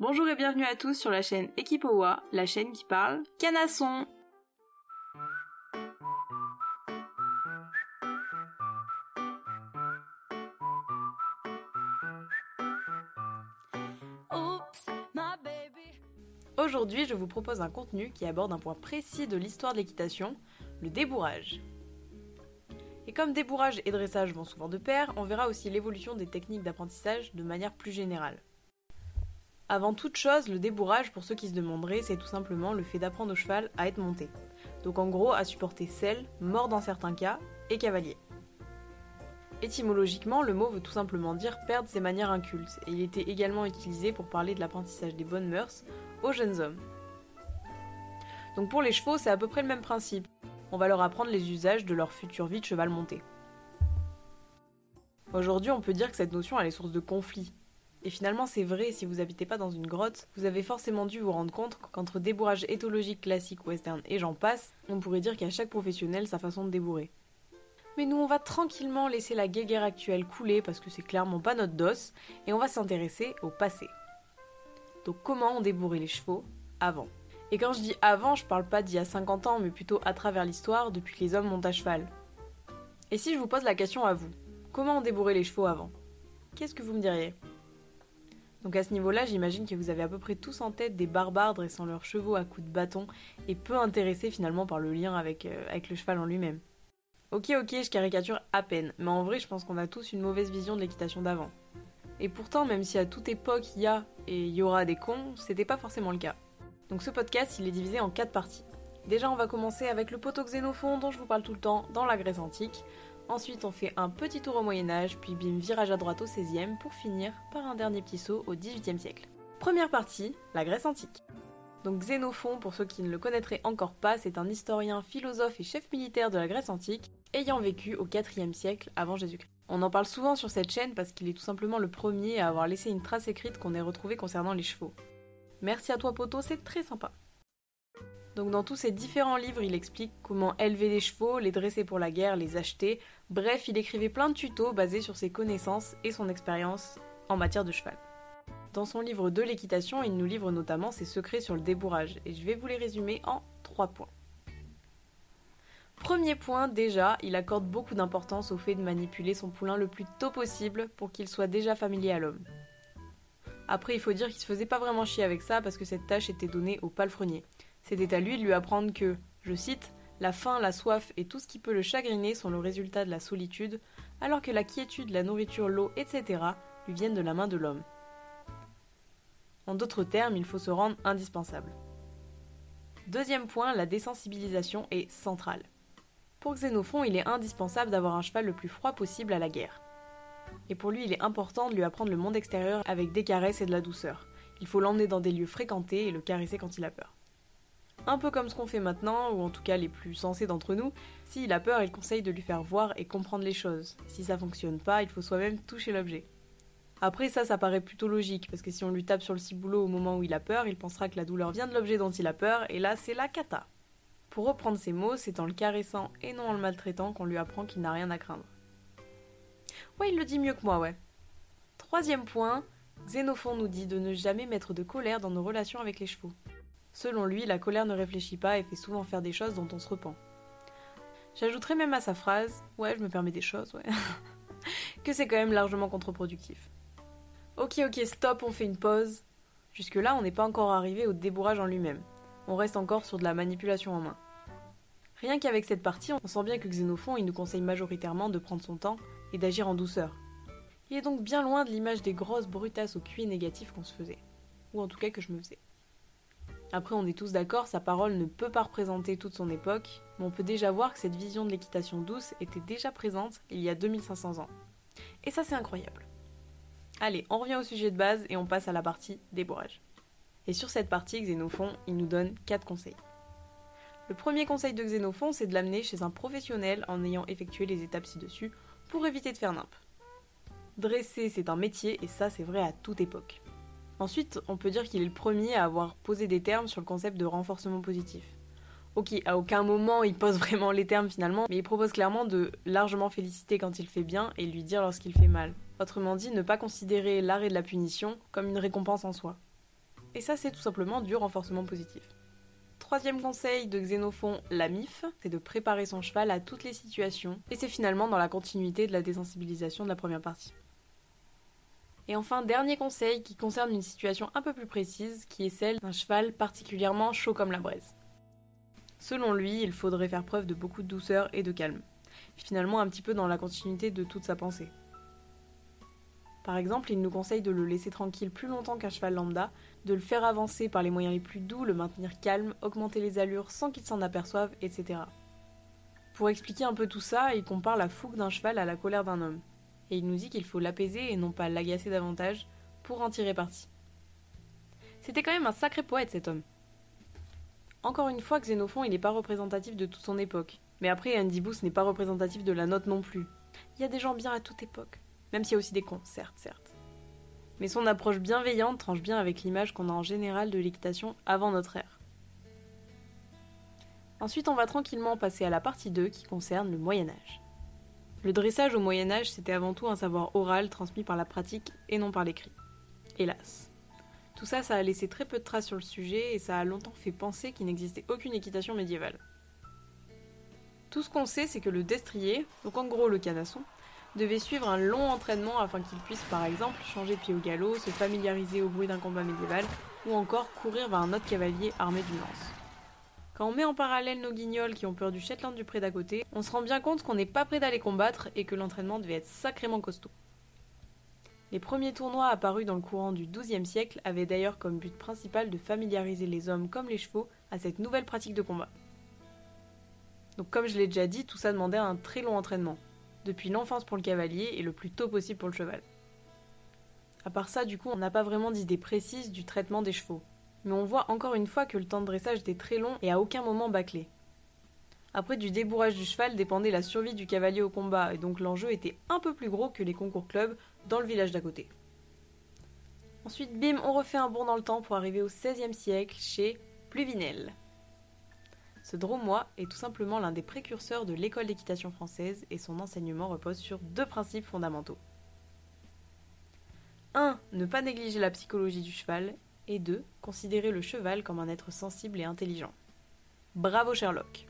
Bonjour et bienvenue à tous sur la chaîne Equipowa, la chaîne qui parle canasson. Aujourd'hui, je vous propose un contenu qui aborde un point précis de l'histoire de l'équitation, le débourrage. Et comme débourrage et dressage vont souvent de pair, on verra aussi l'évolution des techniques d'apprentissage de manière plus générale. Avant toute chose, le débourrage, pour ceux qui se demanderaient, c'est tout simplement le fait d'apprendre au cheval à être monté. Donc en gros, à supporter selle, mort dans certains cas, et cavalier. Étymologiquement, le mot veut tout simplement dire perdre ses manières incultes, et il était également utilisé pour parler de l'apprentissage des bonnes mœurs aux jeunes hommes. Donc pour les chevaux, c'est à peu près le même principe. On va leur apprendre les usages de leur future vie de cheval monté. Aujourd'hui, on peut dire que cette notion est source de conflits, et finalement, c'est vrai, si vous n'habitez pas dans une grotte, vous avez forcément dû vous rendre compte qu'entre débourrage éthologique classique western et j'en passe, on pourrait dire qu'à chaque professionnel sa façon de débourrer. Mais nous, on va tranquillement laisser la guéguerre actuelle couler parce que c'est clairement pas notre dos, et on va s'intéresser au passé. Donc, comment on débourrait les chevaux avant? Et quand je dis avant, je parle pas d'il y a 50 ans, mais plutôt à travers l'histoire depuis que les hommes montent à cheval. Et si je vous pose la question à vous, comment on débourrait les chevaux avant? Qu'est-ce que vous me diriez? Donc à ce niveau-là, j'imagine que vous avez à peu près tous en tête des barbares dressant leurs chevaux à coups de bâton et peu intéressés finalement par le lien avec, euh, avec le cheval en lui-même. Ok ok, je caricature à peine, mais en vrai je pense qu'on a tous une mauvaise vision de l'équitation d'avant. Et pourtant, même si à toute époque il y a et il y aura des cons, c'était pas forcément le cas. Donc ce podcast, il est divisé en quatre parties. Déjà, on va commencer avec le poteau xénophon dont je vous parle tout le temps dans la Grèce antique. Ensuite, on fait un petit tour au Moyen-Âge, puis bim, virage à droite au 16e, pour finir par un dernier petit saut au 18e siècle. Première partie, la Grèce antique. Donc Xénophon, pour ceux qui ne le connaîtraient encore pas, c'est un historien, philosophe et chef militaire de la Grèce antique, ayant vécu au 4e siècle avant Jésus-Christ. On en parle souvent sur cette chaîne parce qu'il est tout simplement le premier à avoir laissé une trace écrite qu'on ait retrouvée concernant les chevaux. Merci à toi Poto, c'est très sympa. Donc dans tous ces différents livres, il explique comment élever des chevaux, les dresser pour la guerre, les acheter. Bref, il écrivait plein de tutos basés sur ses connaissances et son expérience en matière de cheval. Dans son livre de l'équitation, il nous livre notamment ses secrets sur le débourrage, et je vais vous les résumer en trois points. Premier point, déjà, il accorde beaucoup d'importance au fait de manipuler son poulain le plus tôt possible pour qu'il soit déjà familier à l'homme. Après, il faut dire qu'il se faisait pas vraiment chier avec ça parce que cette tâche était donnée au palefrenier. C'était à lui de lui apprendre que, je cite, la faim, la soif et tout ce qui peut le chagriner sont le résultat de la solitude, alors que la quiétude, la nourriture, l'eau, etc. lui viennent de la main de l'homme. En d'autres termes, il faut se rendre indispensable. Deuxième point, la désensibilisation est centrale. Pour Xénophon, il est indispensable d'avoir un cheval le plus froid possible à la guerre. Et pour lui, il est important de lui apprendre le monde extérieur avec des caresses et de la douceur. Il faut l'emmener dans des lieux fréquentés et le caresser quand il a peur un peu comme ce qu'on fait maintenant, ou en tout cas les plus sensés d'entre nous. S'il a peur, il conseille de lui faire voir et comprendre les choses. Si ça fonctionne pas, il faut soi-même toucher l'objet. Après ça, ça paraît plutôt logique, parce que si on lui tape sur le ciboulot au moment où il a peur, il pensera que la douleur vient de l'objet dont il a peur, et là c'est la cata. Pour reprendre ses mots, c'est en le caressant et non en le maltraitant qu'on lui apprend qu'il n'a rien à craindre. Ouais, il le dit mieux que moi, ouais. Troisième point, Xénophon nous dit de ne jamais mettre de colère dans nos relations avec les chevaux. Selon lui, la colère ne réfléchit pas et fait souvent faire des choses dont on se repent. J'ajouterai même à sa phrase, ouais, je me permets des choses, ouais, que c'est quand même largement contre-productif. Ok, ok, stop, on fait une pause. Jusque-là, on n'est pas encore arrivé au débourrage en lui-même. On reste encore sur de la manipulation en main. Rien qu'avec cette partie, on sent bien que Xénophon, il nous conseille majoritairement de prendre son temps et d'agir en douceur. Il est donc bien loin de l'image des grosses brutasses au cuit négatif qu'on se faisait. Ou en tout cas que je me faisais. Après, on est tous d'accord, sa parole ne peut pas représenter toute son époque, mais on peut déjà voir que cette vision de l'équitation douce était déjà présente il y a 2500 ans. Et ça, c'est incroyable. Allez, on revient au sujet de base et on passe à la partie débourrage. Et sur cette partie, Xénophon, il nous donne 4 conseils. Le premier conseil de Xénophon, c'est de l'amener chez un professionnel en ayant effectué les étapes ci-dessus pour éviter de faire nimp. Dresser, c'est un métier et ça, c'est vrai à toute époque. Ensuite, on peut dire qu'il est le premier à avoir posé des termes sur le concept de renforcement positif. Ok, à aucun moment il pose vraiment les termes finalement, mais il propose clairement de largement féliciter quand il fait bien et lui dire lorsqu'il fait mal. Autrement dit, ne pas considérer l'arrêt de la punition comme une récompense en soi. Et ça, c'est tout simplement du renforcement positif. Troisième conseil de Xénophon, la MIF, c'est de préparer son cheval à toutes les situations, et c'est finalement dans la continuité de la désensibilisation de la première partie. Et enfin, dernier conseil qui concerne une situation un peu plus précise, qui est celle d'un cheval particulièrement chaud comme la braise. Selon lui, il faudrait faire preuve de beaucoup de douceur et de calme. Finalement, un petit peu dans la continuité de toute sa pensée. Par exemple, il nous conseille de le laisser tranquille plus longtemps qu'un cheval lambda, de le faire avancer par les moyens les plus doux, le maintenir calme, augmenter les allures sans qu'il s'en aperçoive, etc. Pour expliquer un peu tout ça, il compare la fougue d'un cheval à la colère d'un homme et il nous dit qu'il faut l'apaiser et non pas l'agacer davantage pour en tirer parti. C'était quand même un sacré poète cet homme. Encore une fois, Xénophon, il n'est pas représentatif de toute son époque. Mais après, Andy Booth n'est pas représentatif de la note non plus. Il y a des gens bien à toute époque. Même s'il y a aussi des cons, certes, certes. Mais son approche bienveillante tranche bien avec l'image qu'on a en général de l'équitation avant notre ère. Ensuite, on va tranquillement passer à la partie 2 qui concerne le Moyen Âge. Le dressage au Moyen Âge, c'était avant tout un savoir oral transmis par la pratique et non par l'écrit. Hélas. Tout ça, ça a laissé très peu de traces sur le sujet et ça a longtemps fait penser qu'il n'existait aucune équitation médiévale. Tout ce qu'on sait, c'est que le destrier, donc en gros le canasson, devait suivre un long entraînement afin qu'il puisse par exemple changer pied au galop, se familiariser au bruit d'un combat médiéval ou encore courir vers un autre cavalier armé d'une lance. Quand on met en parallèle nos guignols qui ont peur du Shetland du pré d'à côté, on se rend bien compte qu'on n'est pas prêt d'aller combattre et que l'entraînement devait être sacrément costaud. Les premiers tournois apparus dans le courant du XIIe siècle avaient d'ailleurs comme but principal de familiariser les hommes comme les chevaux à cette nouvelle pratique de combat. Donc comme je l'ai déjà dit, tout ça demandait un très long entraînement, depuis l'enfance pour le cavalier et le plus tôt possible pour le cheval. À part ça, du coup, on n'a pas vraiment d'idée précise du traitement des chevaux mais on voit encore une fois que le temps de dressage était très long et à aucun moment bâclé. Après, du débourrage du cheval dépendait la survie du cavalier au combat, et donc l'enjeu était un peu plus gros que les concours clubs dans le village d'à côté. Ensuite, bim, on refait un bond dans le temps pour arriver au XVIe siècle chez Pluvinel. Ce dromois est tout simplement l'un des précurseurs de l'école d'équitation française et son enseignement repose sur deux principes fondamentaux. 1. Ne pas négliger la psychologie du cheval et 2. Considérer le cheval comme un être sensible et intelligent. Bravo Sherlock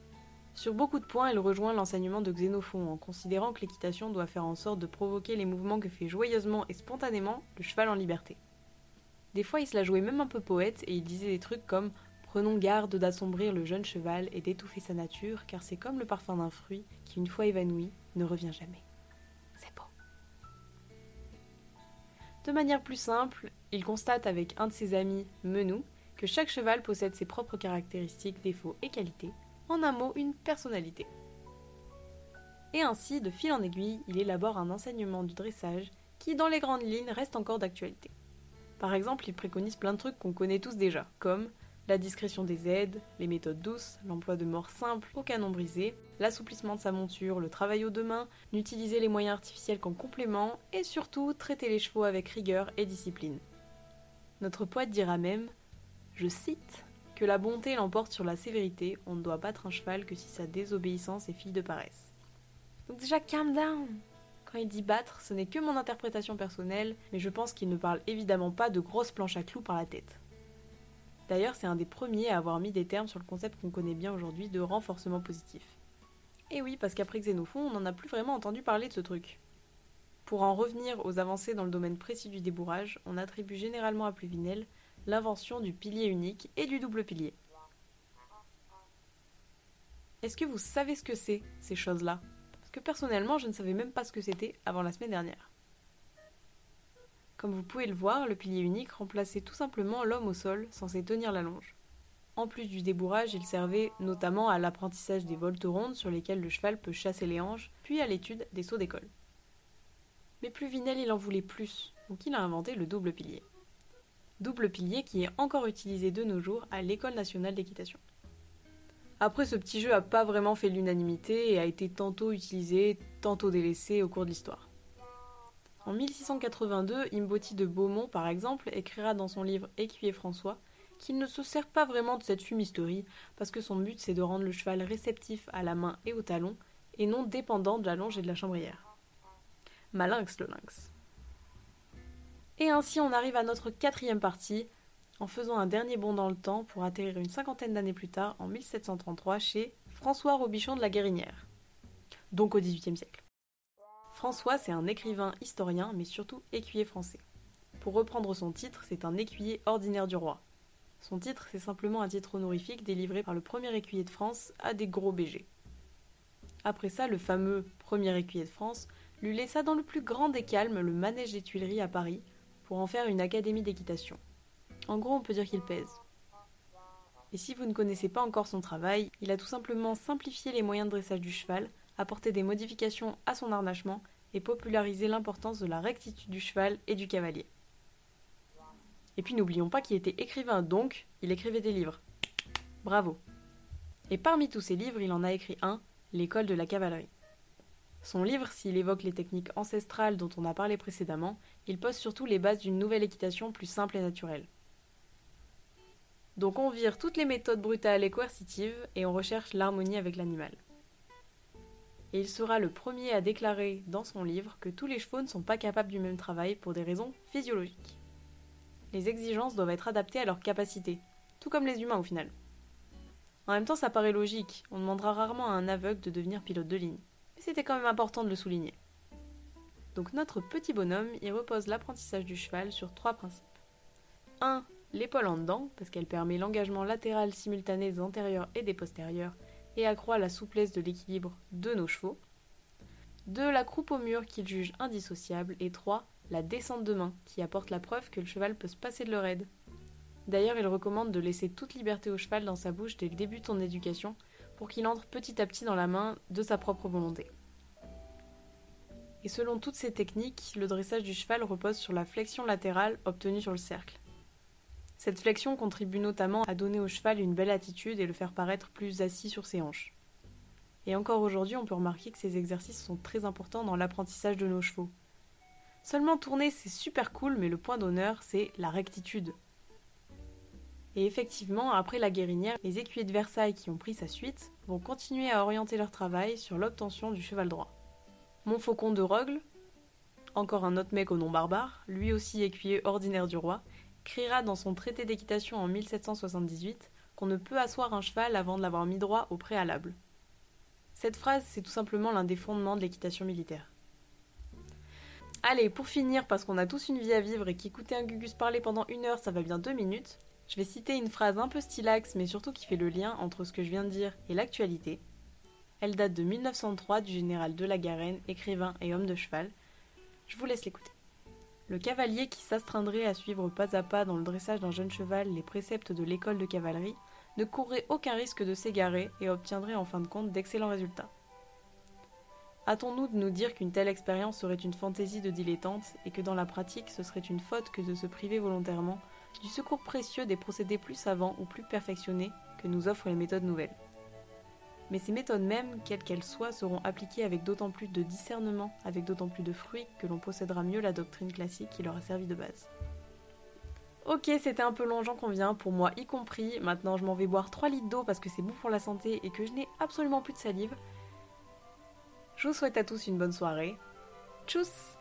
Sur beaucoup de points, il rejoint l'enseignement de Xénophon en considérant que l'équitation doit faire en sorte de provoquer les mouvements que fait joyeusement et spontanément le cheval en liberté. Des fois, il se la jouait même un peu poète et il disait des trucs comme Prenons garde d'assombrir le jeune cheval et d'étouffer sa nature, car c'est comme le parfum d'un fruit qui, une fois évanoui, ne revient jamais. C'est beau. De manière plus simple, il constate avec un de ses amis, Menou, que chaque cheval possède ses propres caractéristiques, défauts et qualités, en un mot, une personnalité. Et ainsi, de fil en aiguille, il élabore un enseignement du dressage qui, dans les grandes lignes, reste encore d'actualité. Par exemple, il préconise plein de trucs qu'on connaît tous déjà, comme la discrétion des aides, les méthodes douces, l'emploi de morts simples au canon brisé, l'assouplissement de sa monture, le travail aux deux mains, n'utiliser les moyens artificiels qu'en complément, et surtout traiter les chevaux avec rigueur et discipline. Notre poète dira même, je cite, que la bonté l'emporte sur la sévérité, on ne doit battre un cheval que si sa désobéissance est fille de paresse. Donc déjà, calm down Quand il dit battre, ce n'est que mon interprétation personnelle, mais je pense qu'il ne parle évidemment pas de grosses planches à clous par la tête. D'ailleurs, c'est un des premiers à avoir mis des termes sur le concept qu'on connaît bien aujourd'hui de renforcement positif. Et oui, parce qu'après Xénophon, on n'en a plus vraiment entendu parler de ce truc. Pour en revenir aux avancées dans le domaine précis du débourrage, on attribue généralement à Pluvinel l'invention du pilier unique et du double pilier. Est-ce que vous savez ce que c'est, ces choses-là? Parce que personnellement, je ne savais même pas ce que c'était avant la semaine dernière. Comme vous pouvez le voir, le pilier unique remplaçait tout simplement l'homme au sol, censé tenir la longe. En plus du débourrage, il servait notamment à l'apprentissage des voltes rondes sur lesquelles le cheval peut chasser les hanches, puis à l'étude des sauts d'école. Mais plus Vinel, il en voulait plus, donc il a inventé le double pilier. Double pilier qui est encore utilisé de nos jours à l'École nationale d'équitation. Après, ce petit jeu a pas vraiment fait l'unanimité et a été tantôt utilisé, tantôt délaissé au cours de l'histoire. En 1682, Imboti de Beaumont, par exemple, écrira dans son livre Écuyer François qu'il ne se sert pas vraiment de cette fumisterie, parce que son but c'est de rendre le cheval réceptif à la main et au talon, et non dépendant de la longe et de la chambrière. Malinx le lynx. Et ainsi on arrive à notre quatrième partie, en faisant un dernier bond dans le temps pour atterrir une cinquantaine d'années plus tard, en 1733, chez François Robichon de la Guérinière, donc au XVIIIe siècle. François, c'est un écrivain historien, mais surtout écuyer français. Pour reprendre son titre, c'est un écuyer ordinaire du roi. Son titre, c'est simplement un titre honorifique délivré par le premier écuyer de France à des gros BG. Après ça, le fameux premier écuyer de France lui laissa dans le plus grand des calmes le manège des Tuileries à Paris pour en faire une académie d'équitation. En gros, on peut dire qu'il pèse. Et si vous ne connaissez pas encore son travail, il a tout simplement simplifié les moyens de dressage du cheval, apporté des modifications à son harnachement et popularisé l'importance de la rectitude du cheval et du cavalier. Et puis n'oublions pas qu'il était écrivain, donc il écrivait des livres. Bravo. Et parmi tous ces livres, il en a écrit un, L'école de la cavalerie. Son livre, s'il évoque les techniques ancestrales dont on a parlé précédemment, il pose surtout les bases d'une nouvelle équitation plus simple et naturelle. Donc on vire toutes les méthodes brutales et coercitives et on recherche l'harmonie avec l'animal. Et il sera le premier à déclarer dans son livre que tous les chevaux ne sont pas capables du même travail pour des raisons physiologiques. Les exigences doivent être adaptées à leurs capacités, tout comme les humains au final. En même temps, ça paraît logique, on demandera rarement à un aveugle de devenir pilote de ligne, c'était quand même important de le souligner. Donc notre petit bonhomme, il repose l'apprentissage du cheval sur trois principes. 1 l'épaule en dedans, parce qu'elle permet l'engagement latéral simultané des antérieurs et des postérieurs, et accroît la souplesse de l'équilibre de nos chevaux. 2. La croupe au mur qu'il juge indissociable. Et 3. La descente de main, qui apporte la preuve que le cheval peut se passer de leur aide. D'ailleurs, il recommande de laisser toute liberté au cheval dans sa bouche dès le début de son éducation, pour qu'il entre petit à petit dans la main de sa propre volonté. Et selon toutes ces techniques, le dressage du cheval repose sur la flexion latérale obtenue sur le cercle. Cette flexion contribue notamment à donner au cheval une belle attitude et le faire paraître plus assis sur ses hanches. Et encore aujourd'hui, on peut remarquer que ces exercices sont très importants dans l'apprentissage de nos chevaux. Seulement tourner, c'est super cool, mais le point d'honneur, c'est la rectitude. Et effectivement, après la guérinière, les écuyers de Versailles qui ont pris sa suite vont continuer à orienter leur travail sur l'obtention du cheval droit. Montfaucon de Rogle, encore un autre mec au nom barbare, lui aussi écuyer ordinaire du roi, écrira dans son traité d'équitation en 1778 qu'on ne peut asseoir un cheval avant de l'avoir mis droit au préalable. Cette phrase, c'est tout simplement l'un des fondements de l'équitation militaire. Allez, pour finir, parce qu'on a tous une vie à vivre et qu'écouter un Gugus parler pendant une heure, ça va bien deux minutes, je vais citer une phrase un peu stylax, mais surtout qui fait le lien entre ce que je viens de dire et l'actualité. Elle date de 1903 du général de la écrivain et homme de cheval. Je vous laisse l'écouter. Le cavalier qui s'astreindrait à suivre pas à pas dans le dressage d'un jeune cheval les préceptes de l'école de cavalerie ne courrait aucun risque de s'égarer et obtiendrait en fin de compte d'excellents résultats. Hâtons-nous de nous dire qu'une telle expérience serait une fantaisie de dilettante et que dans la pratique ce serait une faute que de se priver volontairement du secours précieux des procédés plus savants ou plus perfectionnés que nous offrent les méthodes nouvelles mais ces méthodes mêmes, quelles qu'elles soient, seront appliquées avec d'autant plus de discernement, avec d'autant plus de fruits que l'on possédera mieux la doctrine classique qui leur a servi de base. Ok, c'était un peu long, j'en conviens, pour moi y compris. Maintenant, je m'en vais boire 3 litres d'eau parce que c'est bon pour la santé et que je n'ai absolument plus de salive. Je vous souhaite à tous une bonne soirée. Tchuss